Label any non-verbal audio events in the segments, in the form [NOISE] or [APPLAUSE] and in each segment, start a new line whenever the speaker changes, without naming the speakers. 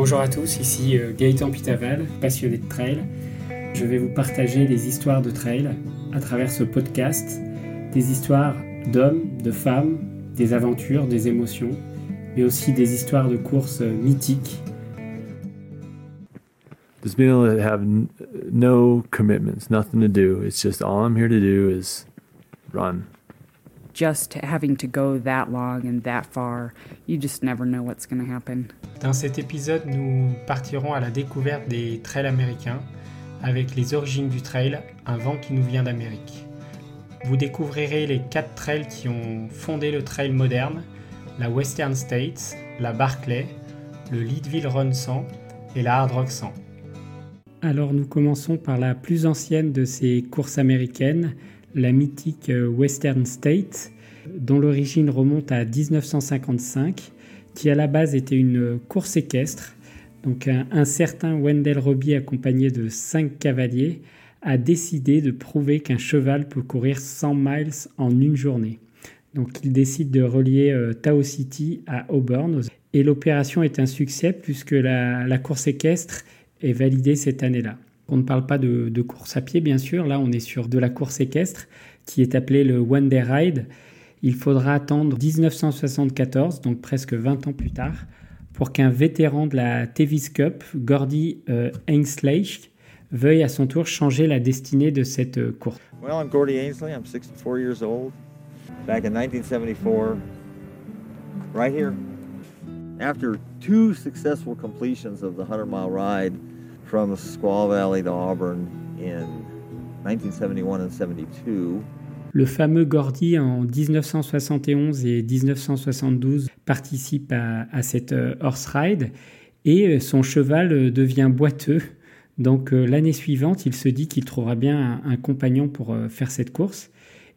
Bonjour à tous, ici euh, Gaëtan Pitaval, passionné de trail. Je vais vous partager les histoires de trail à travers ce podcast, des histoires d'hommes, de femmes, des aventures, des émotions, mais aussi des histoires de courses mythiques.
Just being able to have no commitments, nothing to do. It's just all I'm here to do is run.
Just having to go that long and that far, you just never know what's going to happen.
Dans cet épisode, nous partirons à la découverte des trails américains avec les origines du trail, un vent qui nous vient d'Amérique. Vous découvrirez les quatre trails qui ont fondé le trail moderne, la Western States, la Barclay, le Leadville Run 100 et la Hard Rock 100. Alors nous commençons par la plus ancienne de ces courses américaines, la mythique Western State, dont l'origine remonte à 1955, qui à la base était une course équestre. Donc un, certain Wendell Robbie, accompagné de cinq cavaliers, a décidé de prouver qu'un cheval peut courir 100 miles en une journée. Donc il décide de relier euh, Tao City à Auburn. Et l'opération est un succès puisque la course équestre est validée cette année-là. On ne parle pas de, course à pied, bien sûr. Là, on est sur de la course équestre qui est appelée le One Day Ride. Il faudra attendre 1974, donc presque 20 ans plus tard, pour qu'un vétéran de la Tevis Cup, Gordy euh, Ainsley, veuille à son tour changer la destinée de cette euh, course.
Well, I'm Gordy Ainsley. I'm 64 years old. Back in 1974, right here, after two successful completions of the 100 mile ride, from Squaw Valley to Auburn in 1971 and 72.
Le fameux Gordy en 1971 et 1972 participe à, à cette euh, horse ride et euh, son cheval euh, devient boiteux. Donc l'année suivante, il se dit qu'il trouvera bien un, un compagnon pour faire cette course.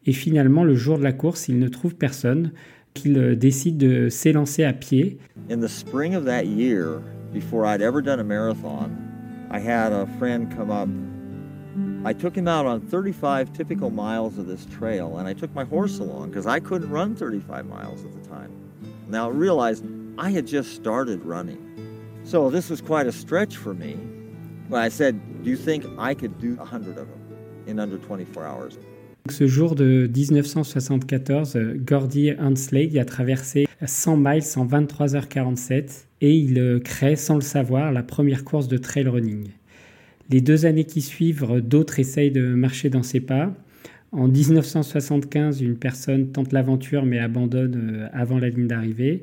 Et finalement, le jour de la course, il ne trouve personne, qu'il décide de s'élancer à pied.
In the spring of that year, before I'd ever done a marathon, I had a friend come up. I took him out on 35 typical miles of this trail, and I took my horse along because I couldn't run 35 miles at the time. Now I realized I had just started running. So this was quite a stretch for me. But I said, Do you think I could do 100 of them in under 24 hours?
Ce jour de 1974, Gordy Hansley a traversé 100 miles en 23h47 et il euh, crée sans le savoir la première course de trail running. Les deux années qui suivent, d'autres essayent de marcher dans ses pas. En 1975, une personne tente l'aventure mais abandonne euh, avant la ligne d'arrivée.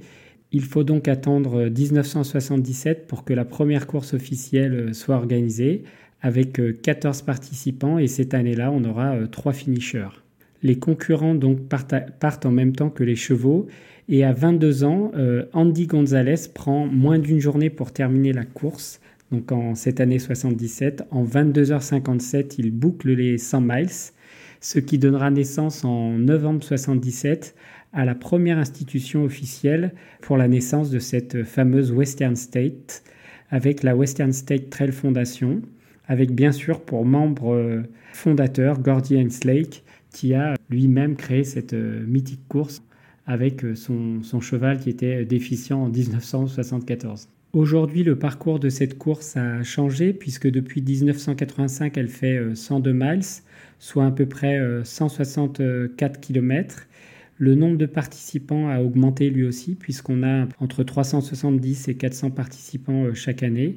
Il faut donc attendre 1977 pour que la première course officielle euh, soit organisée, avec 14 participants, et cette année-là, on aura 3 finishers. Les concurrents donc partent, en même temps que les chevaux, et à 22 ans, euh, Andy Gonzalez prend moins d'une journée pour terminer la course. Donc en cette année 77, en 22h57, il boucle les 100 miles, ce qui donnera naissance en novembre 77 à la première institution officielle pour la naissance de cette fameuse Western State, avec la Western State Trail Foundation, avec bien sûr pour membre euh, fondateur Gordy Henslake, qui a lui-même créé cette euh, mythique course avec euh, son, cheval qui était déficient en 1974. Aujourd'hui, le parcours de cette course a changé puisque depuis 1985, elle fait 102 euh, miles, soit à peu près 164 euh, km. Le nombre de participants a augmenté lui aussi puisqu'on a entre 370 et 400 participants chaque année.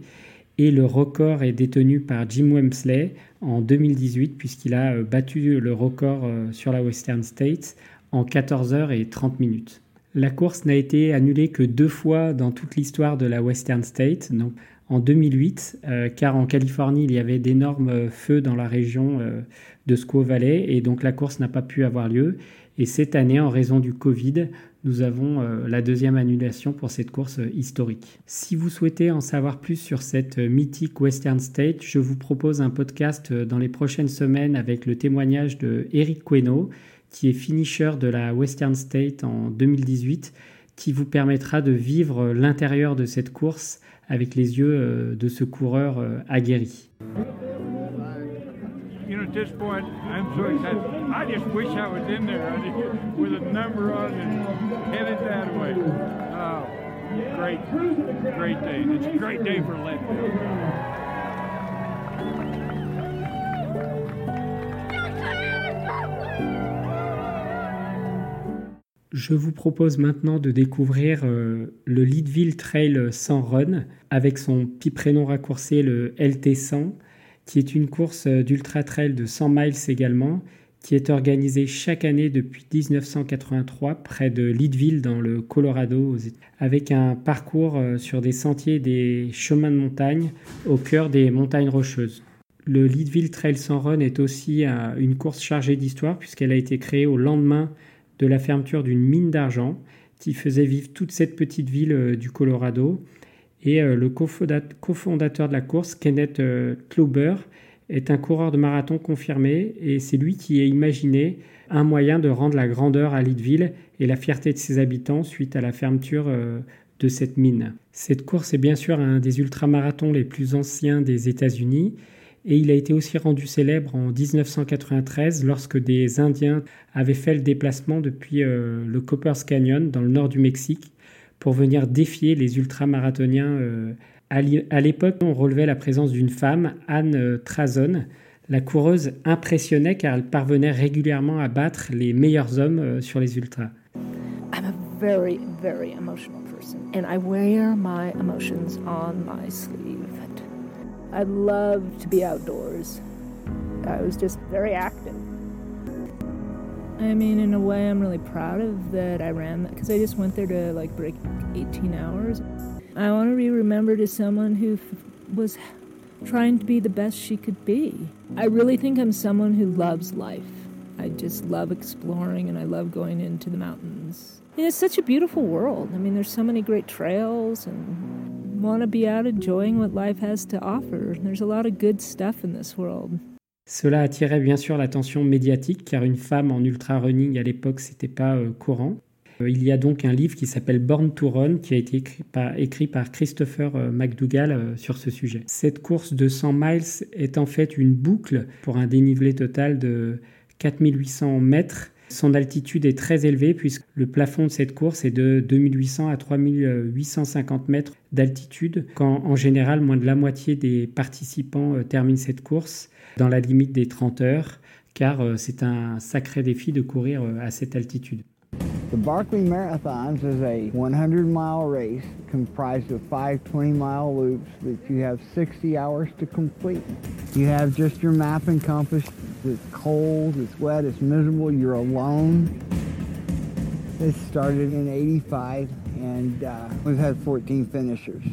Et le record est détenu par Jim Wemsley en 2018 puisqu'il a battu le record sur la Western States en 14 heures et 30 minutes. La course n'a été annulée que deux fois dans toute l'histoire de la Western State, donc en 2008, euh, car en Californie, il y avait d'énormes feux dans la région euh, de Squaw Valley, et donc la course n'a pas pu avoir lieu. Et cette année, en raison du Covid, nous avons euh, la deuxième annulation pour cette course historique. Si vous souhaitez en savoir plus sur cette mythique Western State, je vous propose un podcast dans les prochaines semaines avec le témoignage de Eric Queno, qui est finisher de la Western State en 2018, qui vous permettra de vivre l'intérieur de cette course avec les yeux euh, de ce coureur euh, aguerri. This point, I'm so excited. I just wish I was in there with a number on and headed that way.
Great, great day. It's a great day for Leadville.
Je vous propose maintenant de découvrir euh, le Leadville Trail sans run avec son petit prénom raccourci, le LT100, qui est une course euh, d'ultra trail de 100 miles également, qui est organisée chaque année depuis 1983 près de Leadville dans le Colorado, avec un parcours euh, sur des sentiers des chemins de montagne au cœur des montagnes rocheuses. Le Leadville Trail sans run est aussi une course chargée d'histoire puisqu'elle a été créée au lendemain de la fermeture d'une mine d'argent qui faisait vivre toute cette petite ville euh, du Colorado. Et euh, le cofondateur de la course, Kenneth euh, Klauber, est un coureur de marathon confirmé et c'est lui qui a imaginé un moyen de rendre la grandeur à Leadville et la fierté de ses habitants suite à la fermeture de cette mine. Cette course est bien sûr un des ultramarathons les plus anciens des États-Unis et il a été aussi rendu célèbre en 1993 lorsque des Indiens avaient fait le déplacement depuis euh, le Coppers Canyon dans le nord du Mexique pour venir défier les ultramarathoniens. Euh, à l'époque, on relevait la présence d'une femme, Anne euh, Trazon. La coureuse impressionnait car elle parvenait régulièrement à battre les meilleurs hommes sur les ultras.
I'm a very, very emotional person and I wear my emotions on my sleeve. I to be outdoors. I was just very active. I mean, in a way, I'm really proud of that I ran that because I just went there to like break 18 hours. I want to be remembered as someone who f- was trying to be the best she could be. I really think I'm someone who loves life. I just love exploring and I love going into the mountains. And it's such a beautiful world. I mean, there's so many great trails and
cela attirait bien sûr l'attention médiatique car une femme en ultra running à l'époque c'était pas euh, courant. Euh, il y a donc un livre qui s'appelle Born to Run qui a été écrit par, écrit par Christopher euh, McDougall sur ce sujet. Cette course de 100 miles est en fait une boucle pour un dénivelé total de 4800 mètres son altitude est très élevée puisque le plafond de cette course est de 2800 à 3850 mètres d'altitude, quand en général moins de la moitié des participants euh, terminent cette course dans la limite des 30 heures, car euh, c'est un sacré défi de courir euh, à cette altitude.
The Barkley Marathons is a 100 mile race comprised of five 20 mile loops that you have 60 hours to complete. You have just your map and compass. It's cold, it's wet, it's miserable, you're alone. It started in 85 and uh, we've had 14 finishers.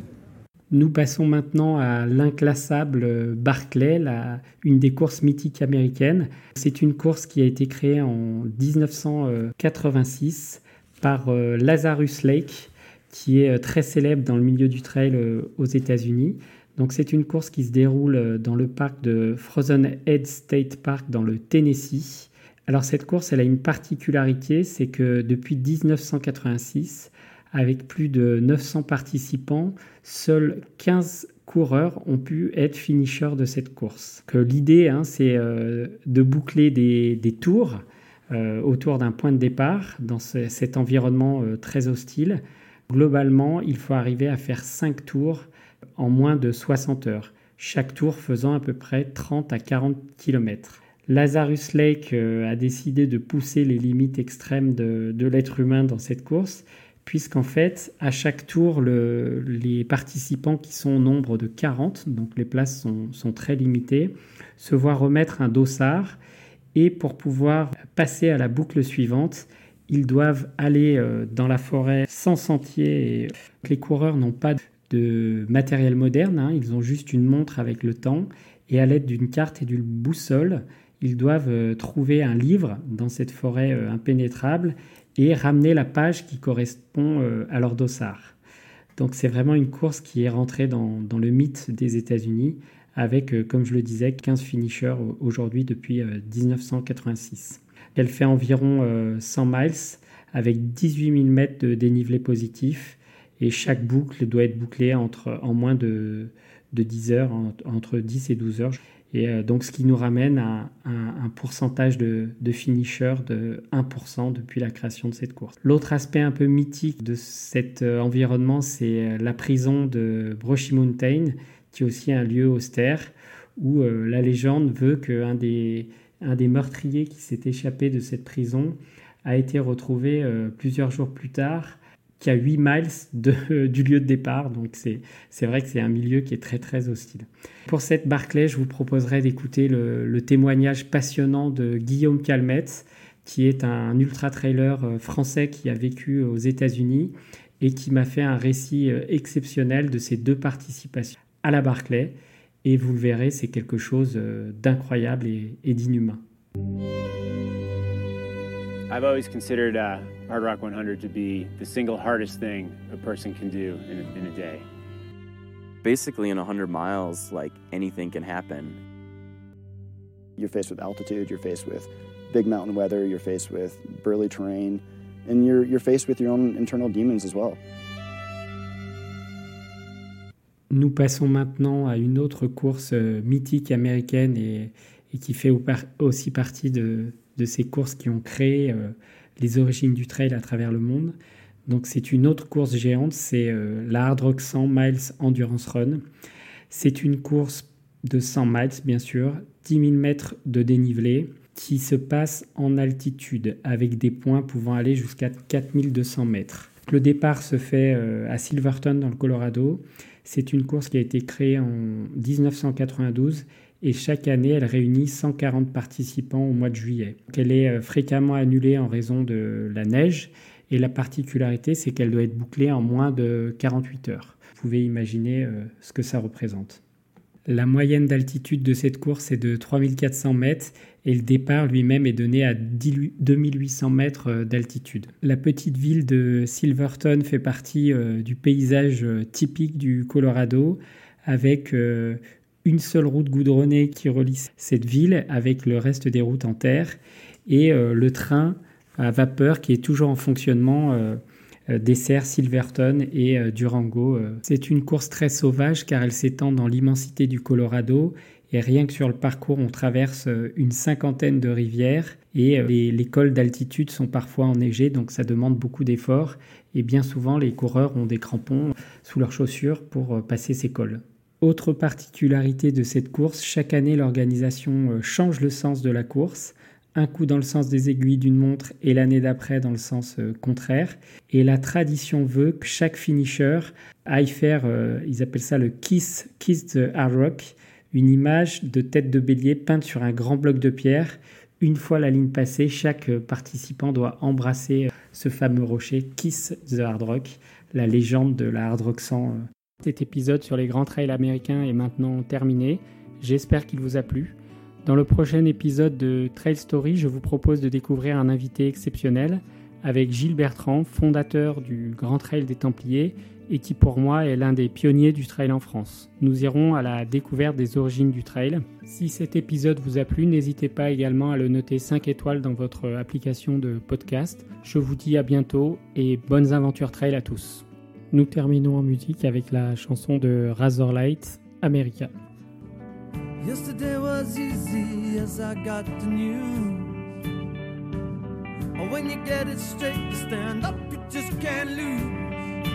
Nous passons maintenant à l'inclassable Barclay, la, une des courses mythiques américaines. C'est une course qui a été créée en 1986 par euh, Lazarus Lake, qui est euh, très célèbre dans le milieu du trail euh, aux États-Unis. Donc c'est une course qui se déroule dans le parc de Frozen Head State Park dans le Tennessee. Alors cette course, elle a une particularité, c'est que depuis 1986, avec plus de 900 participants, seuls 15 coureurs ont pu être finishers de cette course. L'idée, hein, c'est euh, de boucler des, tours euh, autour d'un point de départ dans cet environnement euh, très hostile. Globalement, il faut arriver à faire 5 tours en moins de 60 heures, chaque tour faisant à peu près 30 à 40 km. Lazarus Lake a décidé de pousser les limites extrêmes de l'être humain dans cette course puisqu'en fait, à chaque tour, les participants qui sont au nombre de 40, donc les places sont, très limitées, se voient remettre un dossard et pour pouvoir passer à la boucle suivante, ils doivent aller euh, dans la forêt sans sentier. les coureurs n'ont pas de matériel moderne, hein. ils ont juste une montre avec le temps et à l'aide d'une carte et d'une boussole, ils doivent euh, trouver un livre dans cette forêt euh, impénétrable et ramener la page qui correspond euh, à leur dossard. Donc c'est vraiment une course qui est rentrée dans, le mythe des États-Unis avec, euh, comme je le disais, 15 finishers aujourd'hui depuis 1986. Euh, Elle fait environ 100 miles avec 18 000 mètres de dénivelé positif et chaque boucle doit être bouclée entre, en moins de, de 10 heures, entre 10 et 12 heures. Et euh, donc, ce qui nous ramène à un, pourcentage de, finishers de 1% depuis la création de cette course. L'autre aspect un peu mythique de cet euh, environnement, c'est la prison de Brushy Mountain, qui est aussi un lieu austère, où la légende veut qu'un des, un des meurtriers qui s'est échappé de cette prison a été retrouvé plusieurs jours plus tard qui a 8 miles [LAUGHS] du lieu de départ. Donc c'est vrai que c'est un milieu qui est très très hostile. Pour cette Barclay, je vous proposerai d'écouter le, témoignage passionnant de Guillaume Calmette, qui est un ultra-trailer euh, français qui a vécu aux États-Unis et qui m'a fait un récit euh, exceptionnel de ses deux participations à la Barclay. Et vous le verrez, c'est quelque chose euh, d'incroyable et, et d'inhumain.
I've always considered uh, Hard Rock 100 to be the single hardest thing a person can do in a, in a day.
Basically, in 100 miles, like anything can happen.
You're faced with altitude, you're faced with big mountain weather, you're faced with burly terrain, and you're, you're faced with your own internal demons as well.
Nous passons maintenant à une autre course euh, mythique américaine et, et qui fait aussi partie de, de ces courses qui ont créé euh, les origines du trail à travers le monde. Donc c'est une autre course géante, c'est euh, la Hard Rock 100 Miles Endurance Run. C'est une course de 100 miles bien sûr, 10 000 mètres de dénivelé qui se passe en altitude avec des points pouvant aller jusqu'à 4200 mètres. Le départ se fait euh, à Silverton dans le Colorado. C'est une course qui a été créée en 1992 et chaque année, elle réunit 140 participants au mois de juillet. Elle est euh, fréquemment annulée en raison de la neige et la particularité, c'est qu'elle doit être bouclée en moins de 48 heures. Vous pouvez imaginer euh, ce que ça représente. La moyenne d'altitude de cette course est de 3400 mètres et le départ lui-même est donné à 2800 mètres euh, d'altitude. La petite ville de Silverton fait partie du paysage typique du Colorado avec une seule route goudronnée qui relie cette ville avec le reste des routes en terre et euh, le train à vapeur qui est toujours en fonctionnement euh, euh, dessert Silverton et Durango. C'est une course très sauvage car elle s'étend dans l'immensité du Colorado et rien que sur le parcours, on traverse une cinquantaine de rivières et les, les cols d'altitude sont parfois enneigés, donc ça demande beaucoup d'efforts. Et bien souvent, les coureurs ont des crampons sous leurs chaussures pour passer ces cols. Autre particularité de cette course, chaque année l'organisation euh, change le sens de la course, un coup dans le sens des aiguilles d'une montre et l'année d'après dans le sens euh, contraire. Et la tradition veut que chaque finisher aille faire, euh, ils appellent ça le Kiss, Kiss the Hard Rock, une image de tête de bélier peinte sur un grand bloc de pierre. Une fois la ligne passée, chaque participant doit embrasser ce fameux rocher Kiss the Hard Rock, la légende de la Hard Rock 100 cet épisode sur les grands trails américains est maintenant terminé. J'espère qu'il vous a plu. Dans le prochain épisode de Trail Story, je vous propose de découvrir un invité exceptionnel avec Gilles Bertrand, fondateur du Grand Trail des Templiers et qui pour moi est l'un des pionniers du trail en France. Nous irons à la découverte des origines du trail. Si cet épisode vous a plu, n'hésitez pas également à le noter 5 étoiles dans votre application de podcast. Je vous dis à bientôt et bonnes aventures trail à tous. Nous terminons en musique avec la chanson de Razorlight, America. Yesterday was easy as I got the news. When you get it straight, you stand up, you just can't lose.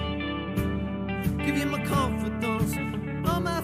Give you my confidence, all my